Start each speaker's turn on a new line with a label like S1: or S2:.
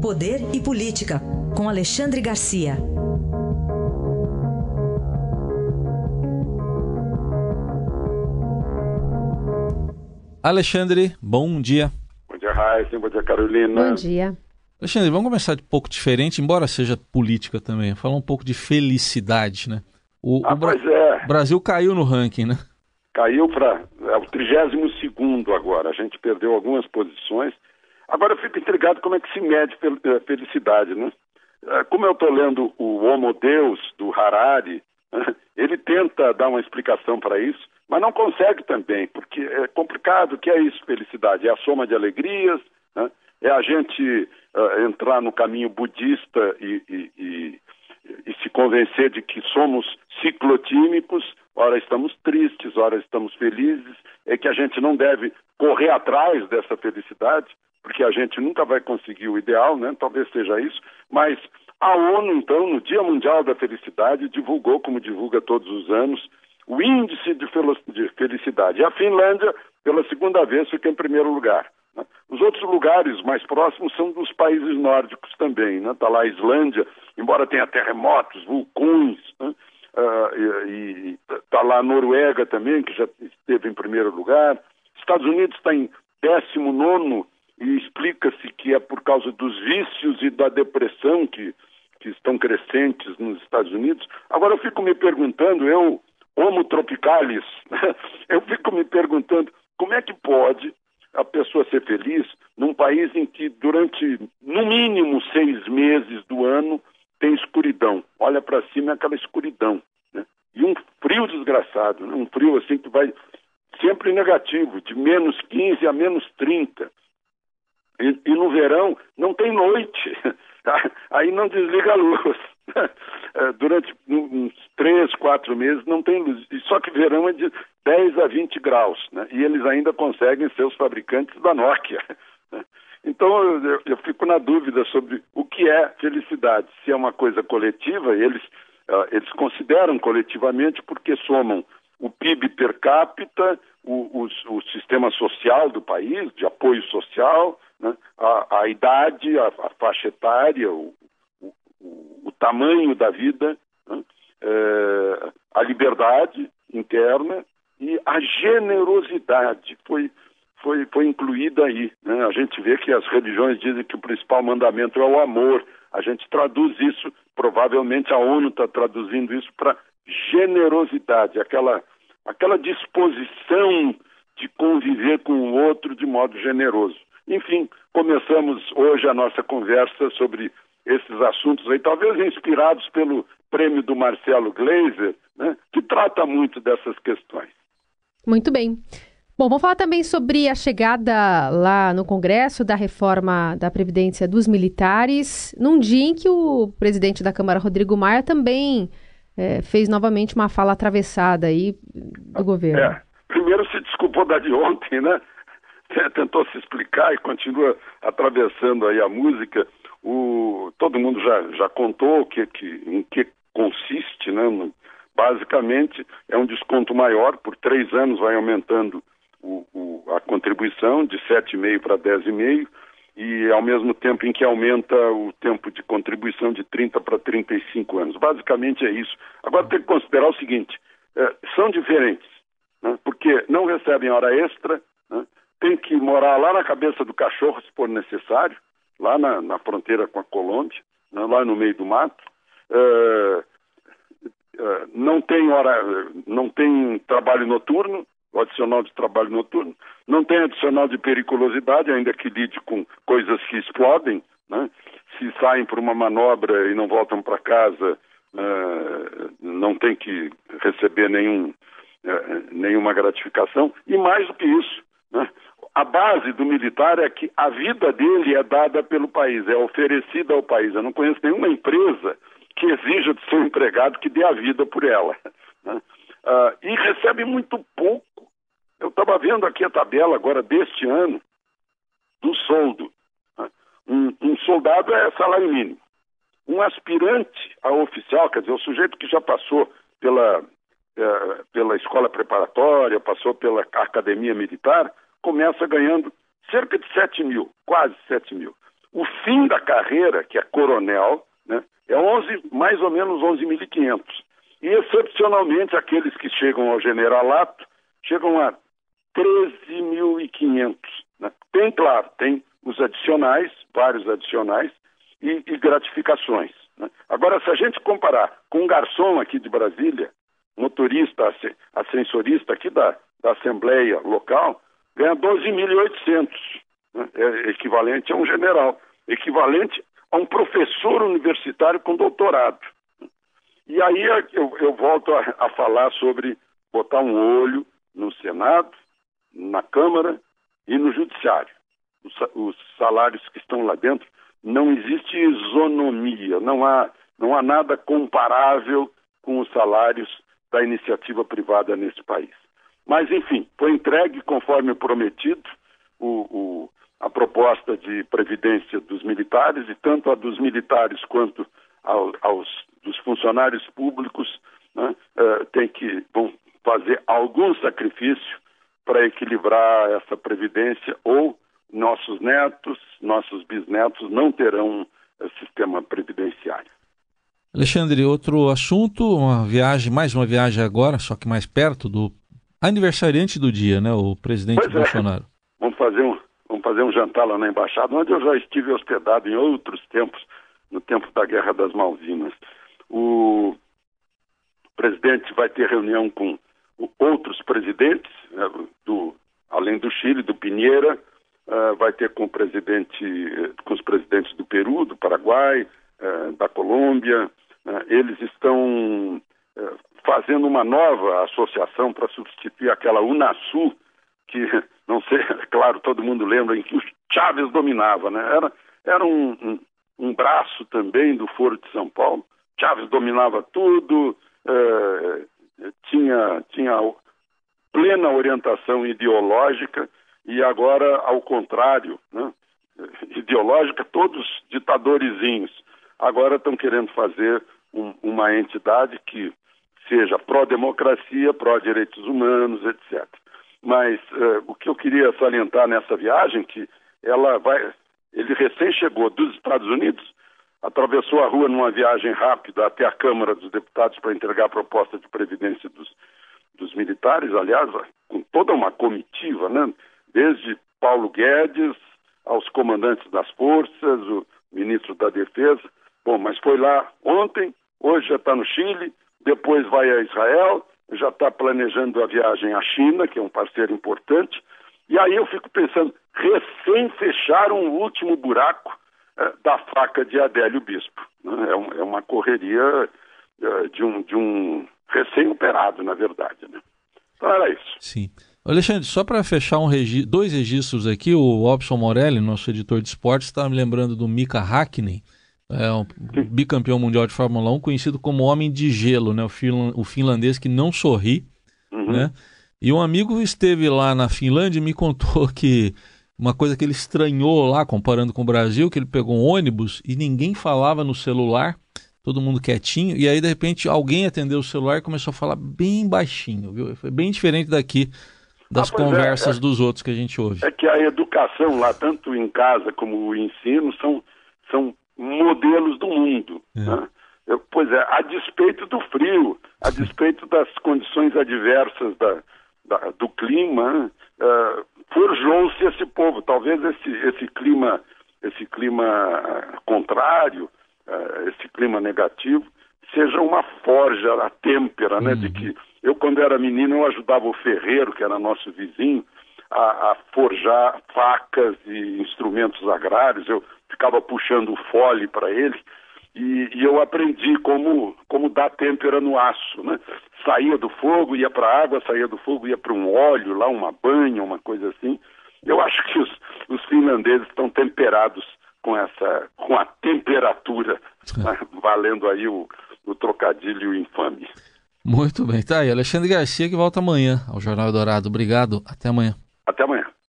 S1: Poder e Política, com Alexandre Garcia.
S2: Alexandre, bom dia.
S3: Bom dia, Raíssa. Bom dia, Carolina.
S4: Bom dia.
S2: Alexandre, vamos começar de um pouco diferente, embora seja política também. Falar um pouco de felicidade, né?
S3: O, ah, o Bra é.
S2: Brasil caiu no ranking, né?
S3: Caiu para é o 32 agora. A gente perdeu algumas posições. Agora eu fico intrigado como é que se mede eh, felicidade, né? Eh, como eu estou lendo o Homo Deus, do Harari, ele tenta dar uma explicação para isso, mas não consegue também, porque é complicado. O que é isso, felicidade? É a soma de alegrias, né? é a gente uh, entrar no caminho budista e, e, e, e, se convencer de que somos ciclotímicos, ora estamos tristes, ora estamos felizes, é que a gente não deve correr atrás dessa felicidade, porque a gente nunca vai conseguir o ideal, né? talvez seja isso, mas a ONU, então, no Dia Mundial da Felicidade, divulgou, como divulga todos os anos, o índice de felicidade. E a Finlândia, pela segunda vez, fica em primeiro lugar. Né? Os outros lugares mais próximos são dos países nórdicos também. Está né? Tá lá a Islândia, embora tenha terremotos, vulcões. Né? Uh, e está lá a Noruega também, que já esteve em primeiro lugar. Estados Unidos está em 19 e explica-se que é por causa dos vícios e da depressão que, que estão crescentes nos Estados Unidos. Agora eu fico me perguntando, eu, homo tropicalis, eu fico me perguntando como é que pode a pessoa ser feliz num país em que durante no mínimo seis meses do ano tem escuridão. Olha para cima é aquela escuridão. Né? E um frio desgraçado, né? um frio assim que vai sempre negativo, de menos 15 a menos 30. E, e no verão não tem noite, aí não desliga a luz. É, durante uns três, quatro meses não tem luz. Só que verão é de 10 a 20 graus, né? e eles ainda conseguem ser os fabricantes da Nokia. Né? Então eu, eu, fico na dúvida sobre o que é felicidade. Se é uma coisa coletiva, eles, uh, eles consideram coletivamente porque somam o PIB per capita, o, o, o sistema social do país, de apoio social, né? a, a, idade, a, a faixa etária, o, o, tamanho da vida, né? é, a liberdade interna e a generosidade foi, foi, foi incluída aí. Né? A gente vê que as religiões dizem que o principal mandamento é o amor. A gente traduz isso, provavelmente a ONU está traduzindo isso para generosidade, aquela, aquela disposição de conviver com o outro de modo generoso. Enfim, começamos hoje a nossa conversa sobre esses assuntos aí, talvez inspirados pelo prêmio do Marcelo Gleiser, né, que trata muito dessas questões.
S4: Muito bem. Bom, vamos falar também sobre a chegada lá no Congresso da reforma da Previdência dos militares, num dia em que o presidente da Câmara, Rodrigo Maia, também é, fez novamente uma fala atravessada aí do governo.
S3: É. Primeiro se desculpou da de ontem, né? Tentou se explicar e continua atravessando aí a música. O, todo mundo já, já contou que, que, em que consiste, né? Basicamente, é um desconto maior, por três anos vai aumentando o, o, a contribuição de 7,5 para 10,5 e ao mesmo tempo em que aumenta o tempo de contribuição de 30 para 35 anos. Basicamente é isso. Agora tem que considerar o seguinte, é, são diferentes, né? porque não recebem hora extra, né? Tem que morar lá na cabeça do cachorro se for necessário, lá na, na fronteira com a Colômbia, né, lá no meio do mato. Uh, uh, não tem hora, não tem trabalho noturno, adicional de trabalho noturno, não tem adicional de periculosidade, ainda que lide com coisas que explodem, né? se saem por uma manobra e não voltam para casa, uh, não tem que receber nenhum, nenhuma gratificação, e mais do que isso, né? A base do militar é que a vida dele é dada pelo país, é oferecida ao país. Eu não conheço nenhuma empresa que exija do seu empregado que dê a vida por ela. Né? Uh, e recebe muito pouco. Eu estava vendo aqui a tabela agora deste ano do soldo. Né? Um, um soldado é salário mínimo. Um aspirante a oficial, quer dizer, o sujeito que já passou pela, eh, pela escola preparatória, passou pela academia militar, começa ganhando cerca de 7 mil, quase 7 mil. O fim da carreira, que é coronel, né, é 11, mais ou menos 11.500. E, excepcionalmente, aqueles que chegam ao generalato chegam a 13.500. Né? Tem, claro, tem os adicionais, vários adicionais, e, e gratificações. Né? Agora, se a gente comparar com um garçom aqui de Brasília, motorista, ascensorista aqui da, da Assembleia local, ganha 12.800, né? é equivalente a um general, equivalente a um professor universitário com doutorado. E aí eu, eu volto a, a falar sobre botar um olho no Senado, na Câmara e no Judiciário. Os, os salários que estão lá dentro, não existe isonomia, não há, não há nada comparável com os salários da iniciativa privada nesse país. Mas, enfim, foi entregue conforme prometido o, o, a proposta de previdência dos militares, e tanto a dos militares quanto ao, aos dos funcionários públicos né, uh, tem que vão fazer algum sacrifício para equilibrar essa previdência ou nossos netos, nossos bisnetos não terão uh, sistema previdenciário.
S2: Alexandre, outro assunto, uma viagem, mais uma viagem agora, só que mais perto do aniversariante do dia, né, o presidente pois é. Bolsonaro. É.
S3: Vamos fazer um vamos fazer um jantar lá na embaixada, onde eu já estive hospedado em outros tempos, no tempo da Guerra das Malvinas. O presidente vai ter reunião com outros presidentes, né, do, além do Chile, do Pinheira, uh, vai ter com o presidente, com os presidentes do Peru, do Paraguai, uh, da Colômbia. Uh, eles estão fazendo uma nova associação para substituir aquela Unasul, que, não sei, claro, todo mundo lembra, em que o Chaves dominava, né? Era, era um, um, um braço também do Foro de São Paulo. Chaves dominava tudo, tinha, tinha plena orientação ideológica e agora, ao contrário, né? ideológica, todos ditadorizinhos. Agora estão querendo fazer um, uma entidade que seja pró-democracia, pró-direitos humanos, etc. Mas uh, o que eu queria salientar nessa viagem, que ela vai, ele recém chegou dos Estados Unidos, atravessou a rua numa viagem rápida até a Câmara dos Deputados para entregar a proposta de previdência dos, dos militares, aliás, com toda uma comitiva, né? desde Paulo Guedes aos comandantes das forças, o ministro da Defesa. Bom, mas foi lá ontem, hoje já está no Chile, depois vai a Israel, já está planejando a viagem à China, que é um parceiro importante. E aí eu fico pensando, recém fecharam o último buraco eh, da faca de Adélio Bispo. Né? É, é, uma correria eh, de um, de um recém-operado, na verdade. Né? Então era isso.
S2: Sim. Alexandre, só para fechar um regi dois registros aqui, o Robson Morelli, nosso editor de esportes, está me lembrando do Mika Hakkinen, é um bicampeão mundial de Fórmula 1, conhecido como Homem de Gelo, né? o, finland o finlandês que não sorri. Uhum. Né? E um amigo esteve lá na Finlândia e me contou que uma coisa que ele estranhou lá, comparando com o Brasil, que ele pegou um ônibus e ninguém falava no celular, todo mundo quietinho, e aí de repente alguém atendeu o celular e começou a falar bem baixinho, viu? Foi bem diferente daqui das ah, conversas é, é, dos outros que a gente ouve.
S3: É que a educação lá, tanto em casa como o ensino, são, são modelos do mundo. É. Né? Pois é, a despeito do frio, a despeito das condições adversas da, da do clima, uh, forjou-se esse povo. Talvez esse, esse clima, esse clima contrário, uh, esse clima negativo, seja uma forja, a têmpera, né? De uhum. que eu, quando era menino, eu ajudava o ferreiro, que era nosso vizinho, a, a forjar facas e instrumentos agrários. Eu ficava puxando o fole para ele e, e, eu aprendi como, como dar têmpera no aço, né? Saía do fogo, ia para a água, saía do fogo, ia para um óleo, lá uma banha, uma coisa assim. Eu acho que os, os finlandeses estão temperados com essa, com a temperatura, né? valendo aí o, o trocadilho infame.
S2: Muito bem, tá aí. Alexandre Garcia que volta amanhã ao Jornal Dourado. Obrigado, até amanhã.
S3: Até amanhã.